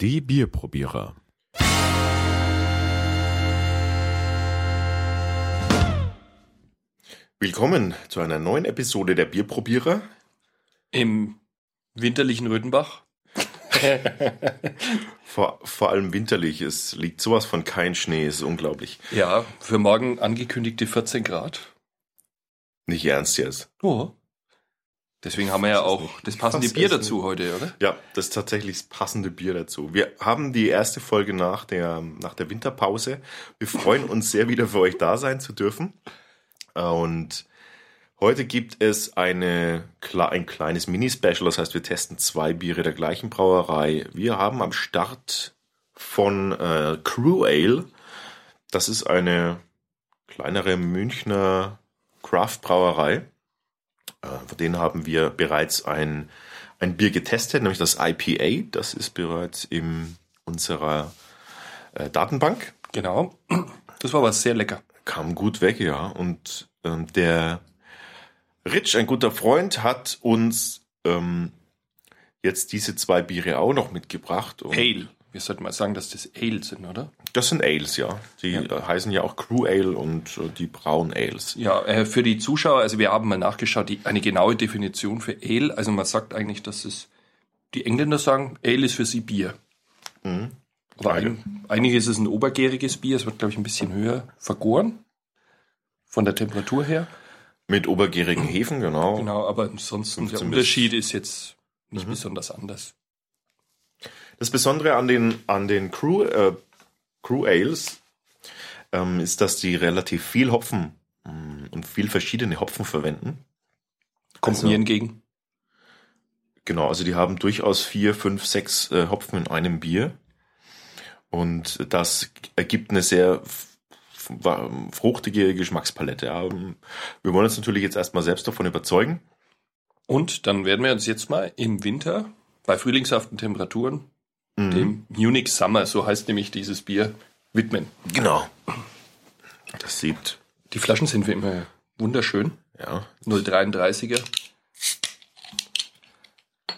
Die Bierprobierer. Willkommen zu einer neuen Episode der Bierprobierer. Im winterlichen Rödenbach. Vor, vor allem winterlich. Es liegt sowas von kein Schnee, ist unglaublich. Ja, für morgen angekündigte 14 Grad. Nicht ernst jetzt. Oh. Deswegen haben wir ja auch das passende Bier dazu heute, oder? Ja, das ist tatsächlich das passende Bier dazu. Wir haben die erste Folge nach der, nach der Winterpause. Wir freuen uns sehr, wieder für euch da sein zu dürfen. Und heute gibt es eine, ein kleines Mini-Special. Das heißt, wir testen zwei Biere der gleichen Brauerei. Wir haben am Start von äh, Crew Ale. Das ist eine kleinere Münchner Craft-Brauerei. Äh, Von denen haben wir bereits ein, ein Bier getestet, nämlich das IPA. Das ist bereits in unserer äh, Datenbank. Genau. Das war aber sehr lecker. Kam gut weg, ja. Und ähm, der Rich, ein guter Freund, hat uns ähm, jetzt diese zwei Biere auch noch mitgebracht. Und Ale. Wir sollten mal sagen, dass das Ale sind, oder? Das sind Ales, ja. Die Ja. äh, heißen ja auch Crew Ale und äh, die Braun Ales. Ja, äh, für die Zuschauer, also wir haben mal nachgeschaut, die, eine genaue Definition für Ale. Also man sagt eigentlich, dass es, die Engländer sagen, Ale ist für sie Bier. Mhm. Aber ein, eigentlich ist es ein obergäriges Bier. Es wird, glaube ich, ein bisschen höher vergoren. Von der Temperatur her. Mit obergärigen Hefen, genau. Genau, aber ansonsten der 15 bis- Unterschied ist jetzt nicht Mhm. besonders anders. Das Besondere an den, an den Crew, äh, Crew Ales ähm, ist, dass die relativ viel Hopfen mh, und viel verschiedene Hopfen verwenden. Kommt Also- mir entgegen. Genau, also die haben durchaus vier, fünf, sechs äh, Hopfen in einem Bier. Und das ergibt eine sehr fruchtige Geschmackspalette. Ja. Wir wollen uns natürlich jetzt erstmal selbst davon überzeugen. Und dann werden wir uns jetzt mal im Winter bei frühlingshaften Temperaturen Mhm. dem Munich Summer, so heißt nämlich dieses Bier, widmen. Genau. Das sieht, Die Flaschen sind wie immer wunderschön. ja, 0,33er.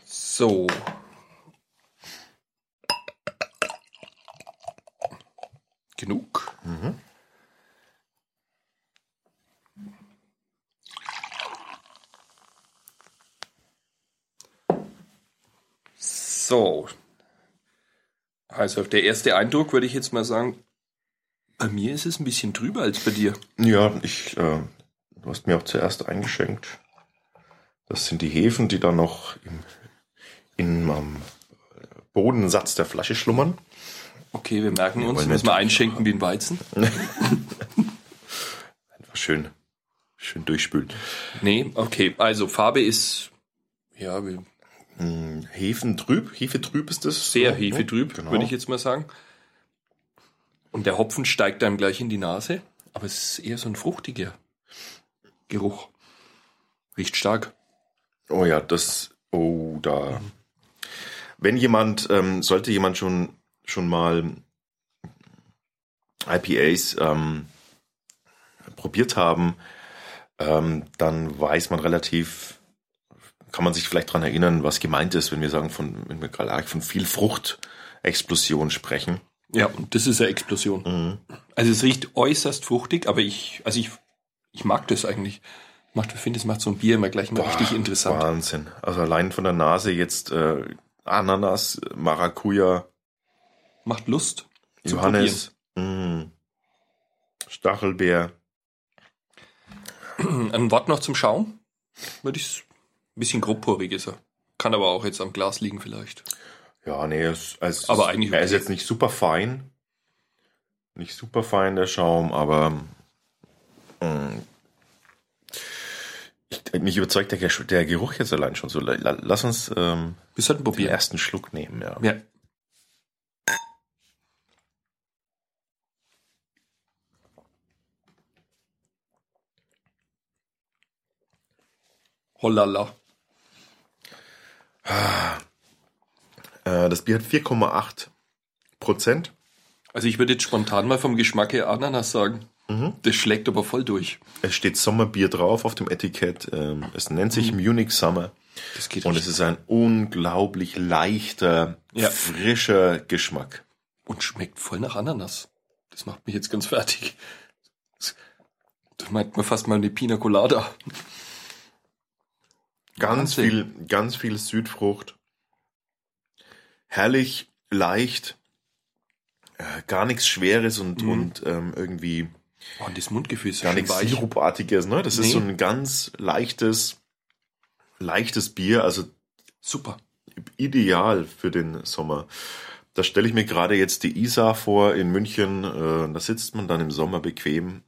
So. Genug. So. Also der erste Eindruck würde ich jetzt mal sagen, bei mir ist es ein bisschen drüber als bei dir. Ja, ich, äh, du hast mir auch zuerst eingeschenkt. Das sind die Hefen, die dann noch im, im am Bodensatz der Flasche schlummern. Okay, wir merken uns, wollen muss man nicht- einschenken wie ein Weizen. Einfach schön, schön durchspülen. Nee, okay, also Farbe ist ja wie- Hm, Hefen trüb, Hefe trüb ist das? sehr So, ne? hefetrüb, Genau. würde ich jetzt mal sagen. Und der Hopfen steigt einem gleich in die Nase, aber es ist eher so ein fruchtiger Geruch. Riecht stark. Oh ja, das, oh, da. Wenn jemand, ähm, sollte jemand schon, schon mal IPAs ähm, probiert haben, ähm, dann weiß man relativ, kann man sich vielleicht dran erinnern, was gemeint ist, wenn wir sagen, von, wenn wir gerade von viel Fruchtexplosion sprechen. Ja, und das ist eine Explosion. Mhm. Also es riecht äußerst fruchtig, aber ich, also ich, ich mag das eigentlich. Macht, ich finde, es macht so ein Bier immer gleich mal richtig interessant. Wahnsinn. Also allein von der Nase jetzt äh, Ananas, Maracuja, Macht Lust. Johannes, mh, Stachelbeer. Ein Wort noch zum Schaum. Würde ich ein bisschen grobporig ist er. Kann aber auch jetzt am Glas liegen vielleicht. Ja, nee, es, es, Aber eigentlich er ist jetzt nicht super fein. Nicht super fein, der Schaum, aber mh, ich, mich überzeugt der, der Geruch jetzt allein schon so. La- la- Lass uns ähm, Wir sollten den probieren. ersten Schluck nehmen, ja. Ja. Hollala. Äh, das Bier hat 4,8 Prozent. Also ich würde jetzt spontan mal vom Geschmack her Ananas sagen. Mhm. Das schlägt aber voll durch. Es steht Sommerbier drauf auf dem Etikett. Ähm, es nennt sich Munich Summer. Das geht Und es ist ein unglaublich leichter, Ja. frischer Geschmack. Und schmeckt voll nach Ananas. Das macht mich jetzt ganz fertig. Das, das meint man fast mal eine Pina Colada. Ganz Wahnsinn. viel, ganz viel Südfrucht. Herrlich, leicht, äh, gar nichts Schweres und, Mhm. und ähm, irgendwie Oh, und das Mundgefühl ist gar nichts weich. Sirupartiges. Ne? Das ist Nee. so ein ganz leichtes, leichtes Bier, also Super. ideal für den Sommer. Da stelle ich mir gerade jetzt die Isar vor in München. Äh, da sitzt man dann im Sommer bequem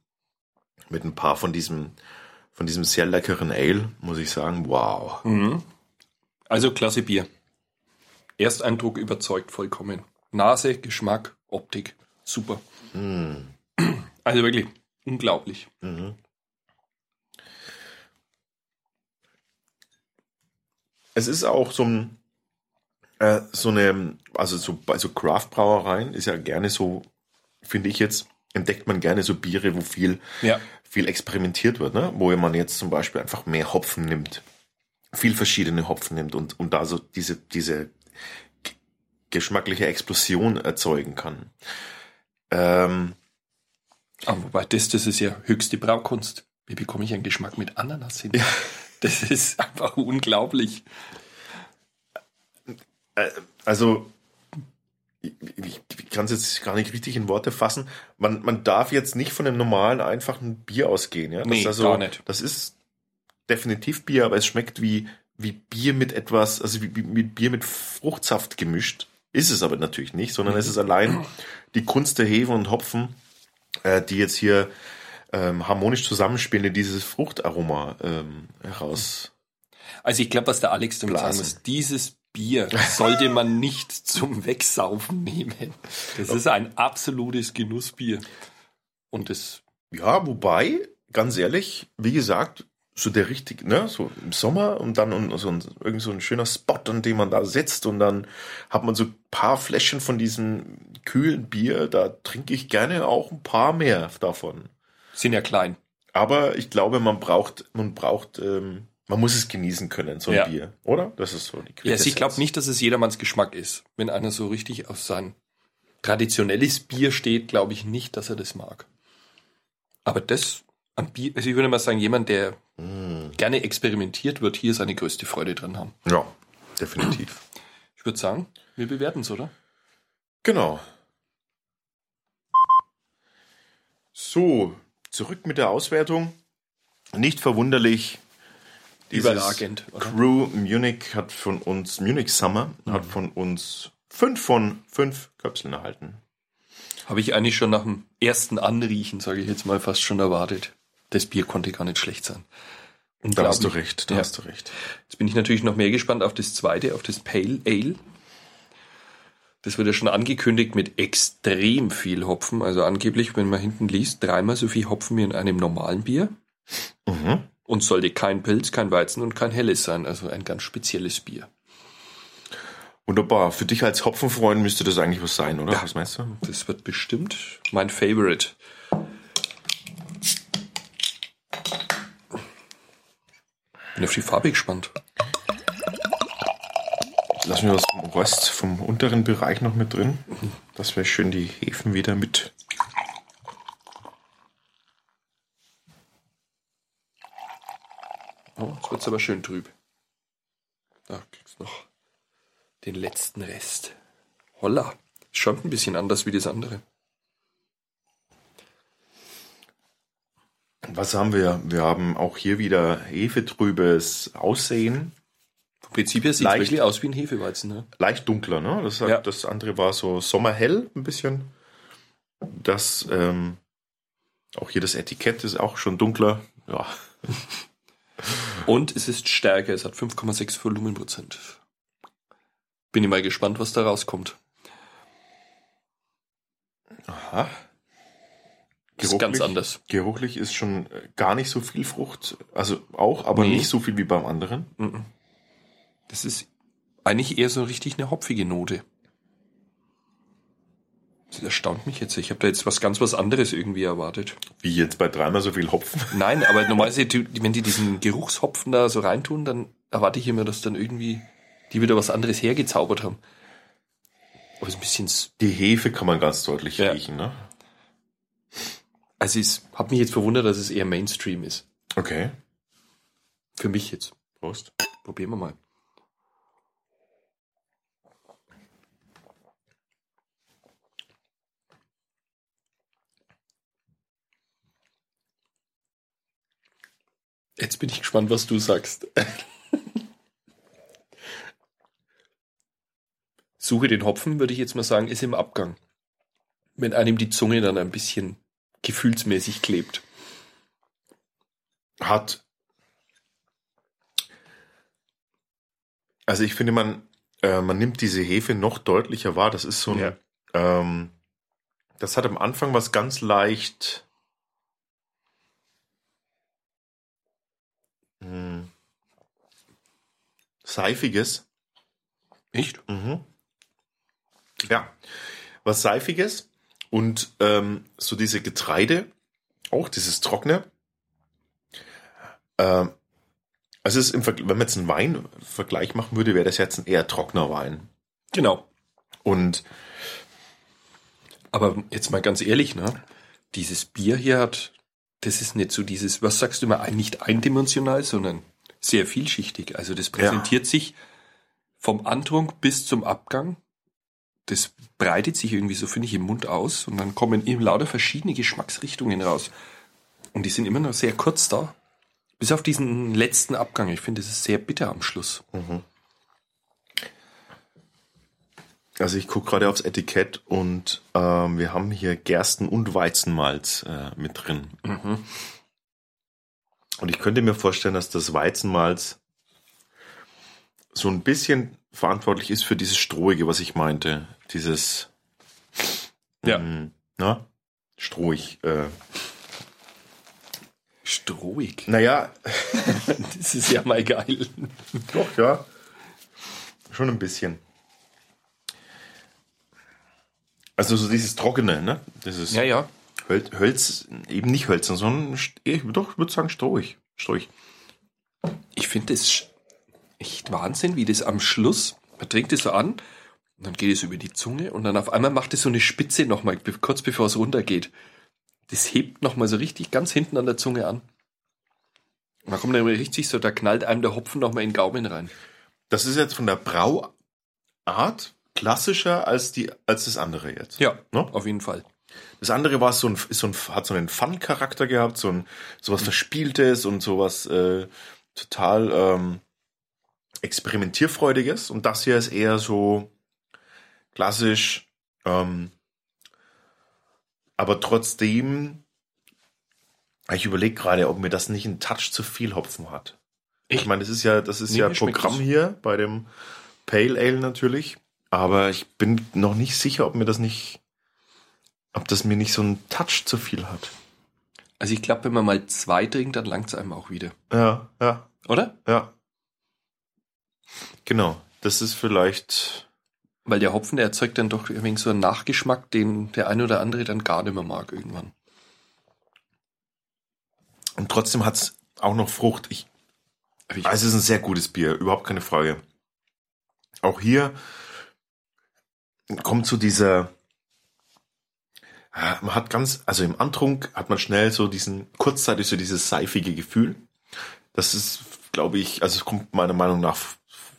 mit ein paar von diesem, von diesem sehr leckeren Ale, muss ich sagen. Wow. Mhm. Also klasse Bier. Ersteindruck überzeugt vollkommen. Nase, Geschmack, Optik, super. Mm. Also wirklich unglaublich. Mhm. Es ist auch so ein, äh, so eine, also so bei so Craft-Brauereien ist ja gerne so, finde ich jetzt, entdeckt man gerne so Biere, wo viel, Ja. viel experimentiert wird, ne? wo man jetzt zum Beispiel einfach mehr Hopfen nimmt, viel verschiedene Hopfen nimmt und, und da so diese, diese geschmackliche Explosion erzeugen kann. Ähm, Aber wobei das, das ist ja höchste Braukunst. Wie bekomme ich einen Geschmack mit Ananas hin? Das ist einfach unglaublich. also ich, ich, ich kann es jetzt gar nicht richtig in Worte fassen. Man, man darf jetzt nicht von einem normalen, einfachen Bier ausgehen. Ja? Das Nee, ist also, gar nicht. Das ist definitiv Bier, aber es schmeckt wie, wie Bier mit etwas, also wie, wie mit Bier mit Fruchtsaft gemischt. Ist es aber natürlich nicht, sondern es ist allein die Kunst der Hefe und Hopfen, äh, die jetzt hier ähm, harmonisch zusammenspielen, die dieses Fruchtaroma ähm, heraus. Also ich glaube, was der Alex damit sagen muss, dieses Bier sollte man nicht zum Wegsaufen nehmen. Das ist ein absolutes Genussbier. Und das, Ja, wobei, ganz ehrlich, wie gesagt, so der richtige, ne, so im Sommer und dann und so ein, irgend so ein schöner Spot, an dem man da sitzt und dann hat man so ein paar Fläschchen von diesem kühlen Bier, da trinke ich gerne auch ein paar mehr davon. sind ja klein. Aber ich glaube, man braucht, man braucht, ähm, man muss es genießen können, so ein Ja. Bier, oder? Das ist so die Ja, also ich glaube Quintessenz. nicht, dass es jedermanns Geschmack ist. Wenn einer so richtig auf sein traditionelles Bier steht, glaube ich nicht, dass er das mag. Aber das an Bier, also ich würde mal sagen, jemand, der Mm, gerne experimentiert, wird hier seine größte Freude dran haben. ja, definitiv. Ich würde sagen, wir bewerten es, oder? Genau. So, zurück mit der Auswertung. Nicht verwunderlich. Überragend? Crew Munich hat von uns, Munich Summer, hat von uns fünf von fünf Köpseln erhalten. Habe ich eigentlich schon nach dem ersten Anriechen, sage ich jetzt mal, fast schon erwartet. Das Bier konnte gar nicht schlecht sein. Da hast du recht, da Ja. hast du recht. Jetzt bin ich natürlich noch mehr gespannt auf das zweite, auf das Pale Ale. Das wird ja schon angekündigt mit extrem viel Hopfen. Also angeblich, wenn man hinten liest, dreimal so viel Hopfen wie in einem normalen Bier. Mhm. Und sollte kein Pilz, kein Weizen und kein Helles sein. Also ein ganz spezielles Bier. Wunderbar. Für dich als Hopfenfreund müsste das eigentlich was sein, oder? Ja. Was meinst du? Das wird bestimmt mein Favorite. Bin auf die Farbe gespannt. Lass mir was vom Röst vom unteren Bereich noch mit drin. Das wäre schön, die Hefen wieder mit. Oh, jetzt wird's aber schön trüb. Da kriegst du noch den letzten Rest. Holla. Schaut ein bisschen anders wie das andere. Was haben wir? Wir haben auch hier wieder hefetrübes Aussehen. Vom Prinzip her sieht es wirklich aus wie ein Hefeweizen. Ne? Leicht dunkler, ne? Das, Ja. das andere war so sommerhell ein bisschen. Das, ähm, auch hier das Etikett ist auch schon dunkler. Ja. Und es ist stärker. Es hat 5,6 Volumenprozent. Bin ich mal gespannt, was da rauskommt. Aha. Ist ganz anders. Geruchlich ist schon äh, gar nicht so viel Frucht. Also auch, aber Nee. nicht so viel wie beim anderen. Das ist eigentlich eher so richtig eine hopfige Note. Das erstaunt mich jetzt. Ich habe da jetzt was ganz was anderes irgendwie erwartet. Wie jetzt bei dreimal so viel Hopfen. Nein, aber normalerweise, wenn die diesen Geruchshopfen da so reintun, dann erwarte ich immer, dass dann irgendwie die wieder was anderes hergezaubert haben. Aber es ist ein bisschen, Die Hefe kann man ganz deutlich Ja. riechen, ne? also es hat mich jetzt verwundert, dass es eher Mainstream ist. Okay. Für mich jetzt. Prost. Probieren wir mal. Jetzt bin ich gespannt, was du sagst. Suche den Hopfen, würde ich jetzt mal sagen, ist im Abgang. Wenn einem die Zunge dann ein bisschen gefühlsmäßig klebt. Hat. Also ich finde, man, äh, man nimmt diese Hefe noch deutlicher wahr. Das ist so ein. Ja. Ähm, das hat am Anfang was ganz leicht. Seifiges. Echt? Mhm. Ja, was Seifiges und ähm, so diese Getreide, auch dieses Trockene. Ähm, also es ist im Vergleich, wenn man jetzt einen Weinvergleich machen würde, wäre das jetzt ein eher trockener Wein. Genau. Und Aber jetzt mal ganz ehrlich, ne? Dieses Bier hier hat, das ist nicht so dieses, was sagst du ein- nicht eindimensional, sondern sehr vielschichtig. Also das präsentiert sich vom Antrunk bis zum Abgang. Das breitet sich irgendwie so, finde ich, im Mund aus und dann kommen eben lauter verschiedene Geschmacksrichtungen raus. Und die sind immer noch sehr kurz da. Bis auf diesen letzten Abgang. Ich finde, das ist sehr bitter am Schluss. also ich gucke gerade aufs Etikett und ähm, wir haben hier Gersten- und Weizenmalz äh, mit drin. Und ich könnte mir vorstellen, dass das Weizenmalz so ein bisschen verantwortlich ist für dieses Strohige, was ich meinte. Dieses, Ja. mm, na, strohig. Äh. Strohig. Naja, Das ist ja mal geil. doch, ja. Schon ein bisschen. Also so dieses Trockene, ne? Dieses Ja, ja. Höl Hölz, eben nicht hölzern, sondern st- ich doch, ich würde sagen strohig. Strohig. Ich finde es echt Wahnsinn, wie das am Schluss, man trinkt es so an, und dann geht es über die Zunge und dann auf einmal macht es so eine Spitze nochmal, kurz bevor es runtergeht. Das hebt nochmal so richtig ganz hinten an der Zunge an. Und dann kommt dann richtig so, da knallt einem der Hopfen nochmal in den Gaumen rein. Das ist jetzt von der Brauart klassischer als die als das andere jetzt. Ja, Ne? auf jeden Fall. Das andere war so ein, ist so ein hat so einen Fun-Charakter gehabt, so ein sowas Verspieltes und sowas äh, total ähm, experimentierfreudiges. Und das hier ist eher so klassisch, ähm, aber trotzdem, ich überlege gerade, ob mir das nicht ein Touch zu viel Hopfen hat. Ich Echt? meine, das ist ja, das ist Nee, ja Programm hier bei dem Pale Ale natürlich. Aber ich bin noch nicht sicher, ob mir das nicht, ob das mir nicht so einen Touch zu viel hat. Also ich glaube, wenn man mal zwei trinkt, dann langt es einem auch wieder. Ja, ja, Oder? ja. Genau. Das ist vielleicht, Weil der Hopfen, der erzeugt dann doch ein wenig so einen Nachgeschmack, den der eine oder andere dann gar nicht mehr mag irgendwann. und trotzdem hat's auch noch Frucht. Ich, ich, also es ist ein sehr gutes Bier, überhaupt keine Frage. Auch hier kommt zu dieser, man hat ganz, also im Antrunk hat man schnell so diesen, kurzzeitig so dieses seifige Gefühl. Das ist, glaube ich, also es kommt meiner Meinung nach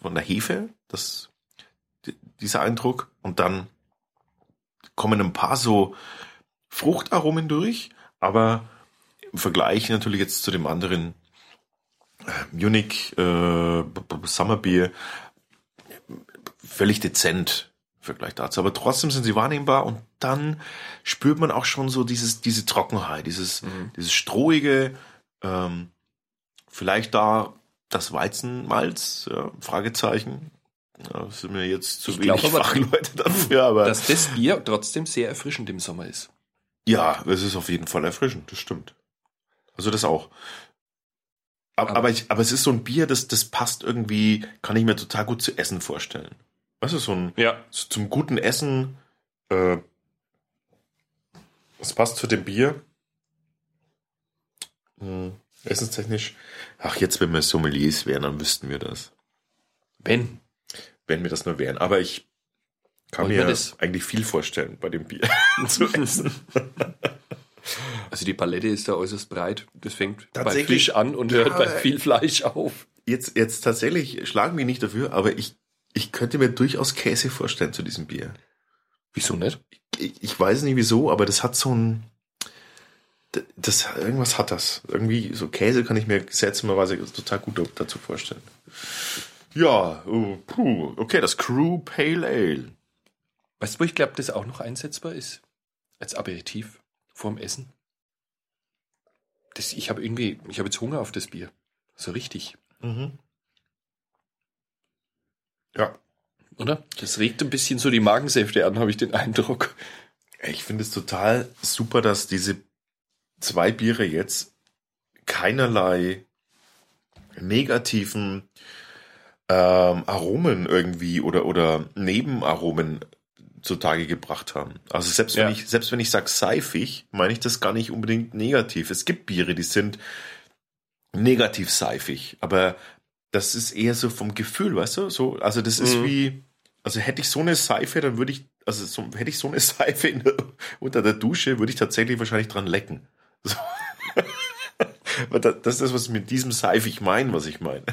von der Hefe, das, di- dieser Eindruck. Und dann kommen ein paar so Fruchtaromen durch, aber im Vergleich natürlich jetzt zu dem anderen äh, Munich äh, B- B- Summer Beer völlig dezent Vergleich dazu. Aber trotzdem sind sie wahrnehmbar und dann spürt man auch schon so dieses, diese Trockenheit, dieses, Mhm. dieses strohige, ähm, vielleicht da das Weizenmalz, ja, Fragezeichen. Ja, das sind mir jetzt zu Ich wenig glaub Fachleute dafür, aber dass das Bier trotzdem sehr erfrischend im Sommer ist. ja, es ist auf jeden Fall erfrischend, das stimmt. Also das auch. Aber, Aber- aber, ich, aber es ist so ein Bier, das, das passt irgendwie, kann ich mir total gut zu essen vorstellen. Weißt du, so ein, Ja. so zum guten Essen, äh, es passt zu dem Bier. Hm. Essenstechnisch. Ach, jetzt, wenn wir Sommeliers wären, dann wüssten wir das. Wenn. Wenn wir das nur wären. Aber ich kann wir mir das? eigentlich viel vorstellen bei dem Bier zu essen. Also die Palette ist da äußerst breit. Das fängt bei? Fisch an und hört Ja, bei aber- viel Fleisch auf. Jetzt, jetzt tatsächlich schlagen wir nicht dafür, aber ich, ich könnte mir durchaus Käse vorstellen zu diesem Bier. Wieso nicht? Ich, ich weiß nicht wieso, aber das hat so ein, das, irgendwas hat das. Irgendwie, so Käse kann ich mir seltsamerweise total gut dazu vorstellen. Ja, oh, puh, okay, das Crew Pale Ale. Weißt du, wo ich glaube, das auch noch einsetzbar ist? Als Aperitif vorm Essen. Das, ich habe irgendwie, ich habe jetzt Hunger auf das Bier. So richtig, Ja, oder? Das regt ein bisschen so die Magensäfte an, habe ich den Eindruck. ich finde es total super, dass diese zwei Biere jetzt keinerlei negativen ähm, Aromen irgendwie oder, oder Nebenaromen zutage gebracht haben. Also selbst wenn Ja. ich, selbst wenn ich sage seifig, meine ich das gar nicht unbedingt negativ. Es gibt Biere, die sind negativ seifig, aber das ist eher so vom Gefühl, weißt du? So, also das ist Mhm. wie, also hätte ich so eine Seife, dann würde ich, also so, hätte ich so eine Seife der, unter der Dusche, würde ich tatsächlich wahrscheinlich dran lecken. So. Das ist das, was ich mit diesem seifig meine, was ich meine.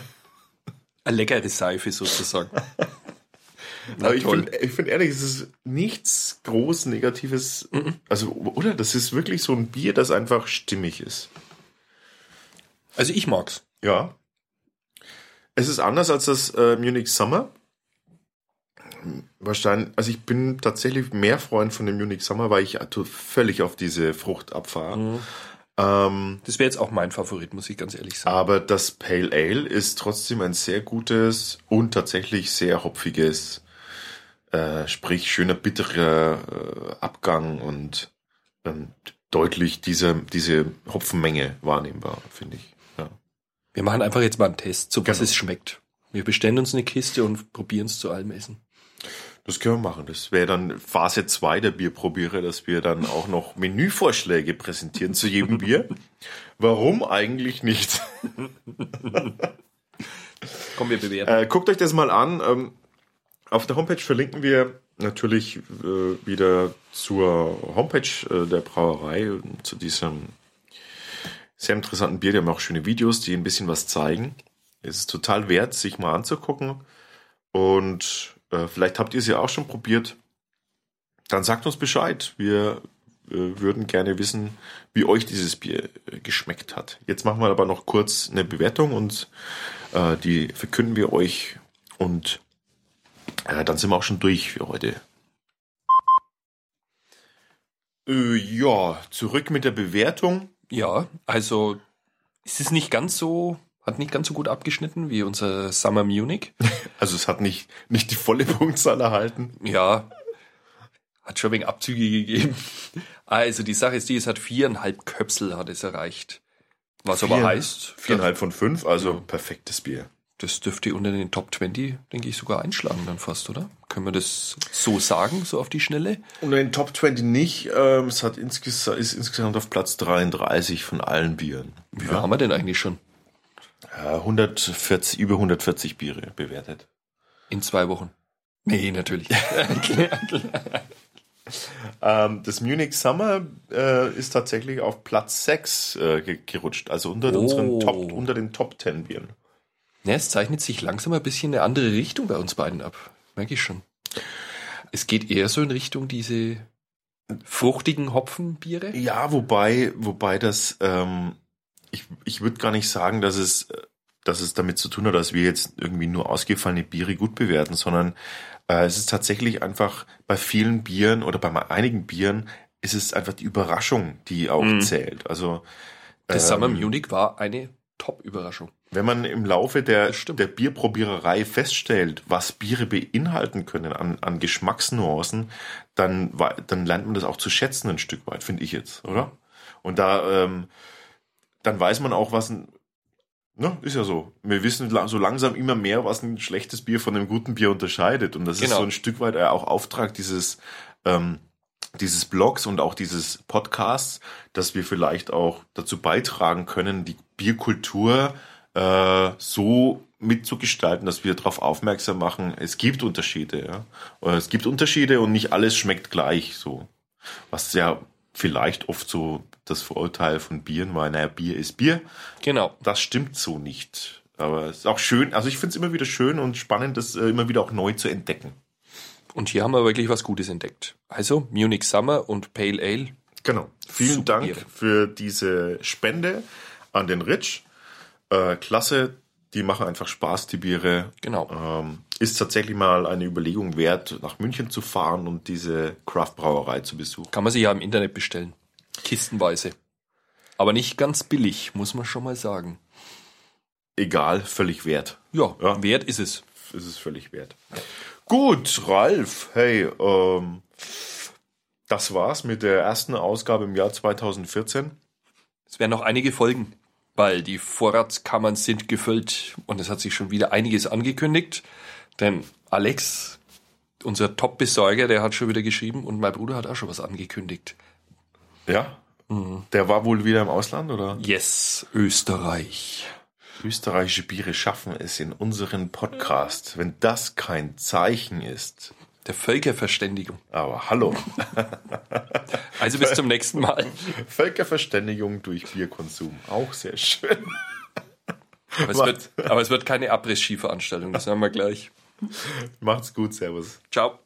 Eine leckere Seife sozusagen. Na, Aber ich finde ich find ehrlich, es ist nichts groß Negatives. Also, oder? Das ist wirklich so ein Bier, das einfach stimmig ist. Also ich mag's. Ja. Es ist anders als das äh, Munich Summer. Wahrscheinlich, also ich bin tatsächlich mehr Freund von dem Munich Summer, weil ich völlig auf diese Frucht abfahre. Ähm, Das wäre jetzt auch mein Favorit, muss ich ganz ehrlich sagen. aber das Pale Ale ist trotzdem ein sehr gutes und tatsächlich sehr hopfiges, äh, sprich schöner bitterer äh, Abgang und ähm, deutlich diese, diese Hopfenmenge wahrnehmbar, finde ich. Wir machen einfach jetzt mal einen Test, so was Genau. es schmeckt. Wir bestellen uns eine Kiste und probieren es zu allem Essen. Das können wir machen. Das wäre dann Phase 2 der Bierprobiere, dass wir dann auch noch Menüvorschläge präsentieren zu jedem Bier. Warum eigentlich nicht? Komm, wir bewerten. Äh, guckt euch das mal an. Ähm, auf der Homepage verlinken wir natürlich äh, wieder zur Homepage äh, der Brauerei, zu diesem sehr interessanten Bier. Die haben auch schöne Videos, die ein bisschen was zeigen. Es ist total wert, sich mal anzugucken. Und äh, vielleicht habt ihr es ja auch schon probiert. Dann sagt uns Bescheid. Wir äh, würden gerne wissen, wie euch dieses Bier äh, geschmeckt hat. Jetzt machen wir aber noch kurz eine Bewertung und äh, die verkünden wir euch. Und äh, dann sind wir auch schon durch für heute. Äh, ja, zurück mit der Bewertung. Ja, also es ist nicht ganz so, hat nicht ganz so gut abgeschnitten wie unser Summer Munich. Also es hat nicht, nicht die volle Punktzahl erhalten. Ja, hat schon wegen Abzüge gegeben. Also die Sache ist die, es hat viereinhalb Köpsel hat es erreicht. Was aber Vier- heißt, Viereinhalb von fünf, also perfektes Bier. Das dürfte unter den Top 20, denke ich, sogar einschlagen dann fast, oder? Können wir das so sagen, so auf die Schnelle? In den Top 20 nicht. Ähm, es hat insges ist insgesamt auf Platz 33 von allen Bieren. Wie viel haben wir denn eigentlich schon? Äh, 140, über 140 Biere bewertet. In zwei Wochen. Nee, natürlich. Ähm, das Munich Summer äh, ist tatsächlich auf Platz 6 äh, ge gerutscht, also unter, Oh. unseren Top, unter den Top 10 Bieren. Ja, es zeichnet sich langsam ein bisschen eine andere Richtung bei uns beiden ab. Merke ich schon. Es geht eher so in Richtung diese fruchtigen Hopfenbiere. Ja, wobei, wobei das, ähm, ich, ich würde gar nicht sagen, dass es, dass es damit zu tun hat, dass wir jetzt irgendwie nur ausgefallene Biere gut bewerten, sondern äh, es ist tatsächlich einfach bei vielen Bieren oder bei einigen Bieren ist es einfach die Überraschung, die auch Mhm. zählt. Also Das ähm, Summer Munich war eine Top-Überraschung. Wenn man im Laufe der, der Bierprobiererei feststellt, was Biere beinhalten können an, an Geschmacksnuancen, dann, dann lernt man das auch zu schätzen ein Stück weit, finde ich jetzt, oder? Und da, ähm, dann weiß man auch, was ein, ne, ist ja so. Wir wissen so langsam immer mehr, was ein schlechtes Bier von einem guten Bier unterscheidet. Und das ist Genau. so ein Stück weit auch Auftrag dieses, ähm, dieses Blogs und auch dieses Podcasts, dass wir vielleicht auch dazu beitragen können, die Bierkultur äh, so mitzugestalten, dass wir darauf aufmerksam machen, es gibt Unterschiede. Ja? Oder Es gibt Unterschiede und nicht alles schmeckt gleich so. Was ja vielleicht oft so das Vorurteil von Bieren war, naja, Bier ist Bier. Genau. Das stimmt so nicht. Aber es ist auch schön, also ich finde es immer wieder schön und spannend, das äh, immer wieder auch neu zu entdecken. Und hier haben wir wirklich was Gutes entdeckt. Also Munich Summer und Pale Ale. Genau. Vielen Super Dank Biere. für diese Spende an den Rich. Äh, klasse, die machen einfach Spaß, die Biere. Genau. Ähm, ist tatsächlich mal eine Überlegung wert, nach München zu fahren und diese Craft-Brauerei zu besuchen. Kann man sich ja im Internet bestellen. Kistenweise. Aber nicht ganz billig, muss man schon mal sagen. Egal, völlig wert. Ja, Ja. wert ist es. Ist es völlig wert. Gut, Ralf, hey, ähm, das war's mit der ersten Ausgabe im Jahr 2014. Es werden noch einige Folgen, weil die Vorratskammern sind gefüllt und es hat sich schon wieder einiges angekündigt. Denn Alex, unser Top-Besorger, der hat schon wieder geschrieben und mein Bruder hat auch schon was angekündigt. Ja? Der war wohl wieder im Ausland, oder? Yes, Österreich. Österreichische Biere schaffen es in unseren Podcast, wenn das kein Zeichen ist. Der Völkerverständigung. Aber hallo, Also bis zum nächsten Mal. Völkerverständigung durch Bierkonsum, auch sehr schön. Aber es wird, aber es wird keine Abriss-Ski-Veranstaltung, das sagen wir gleich. Macht's gut, Servus. Ciao.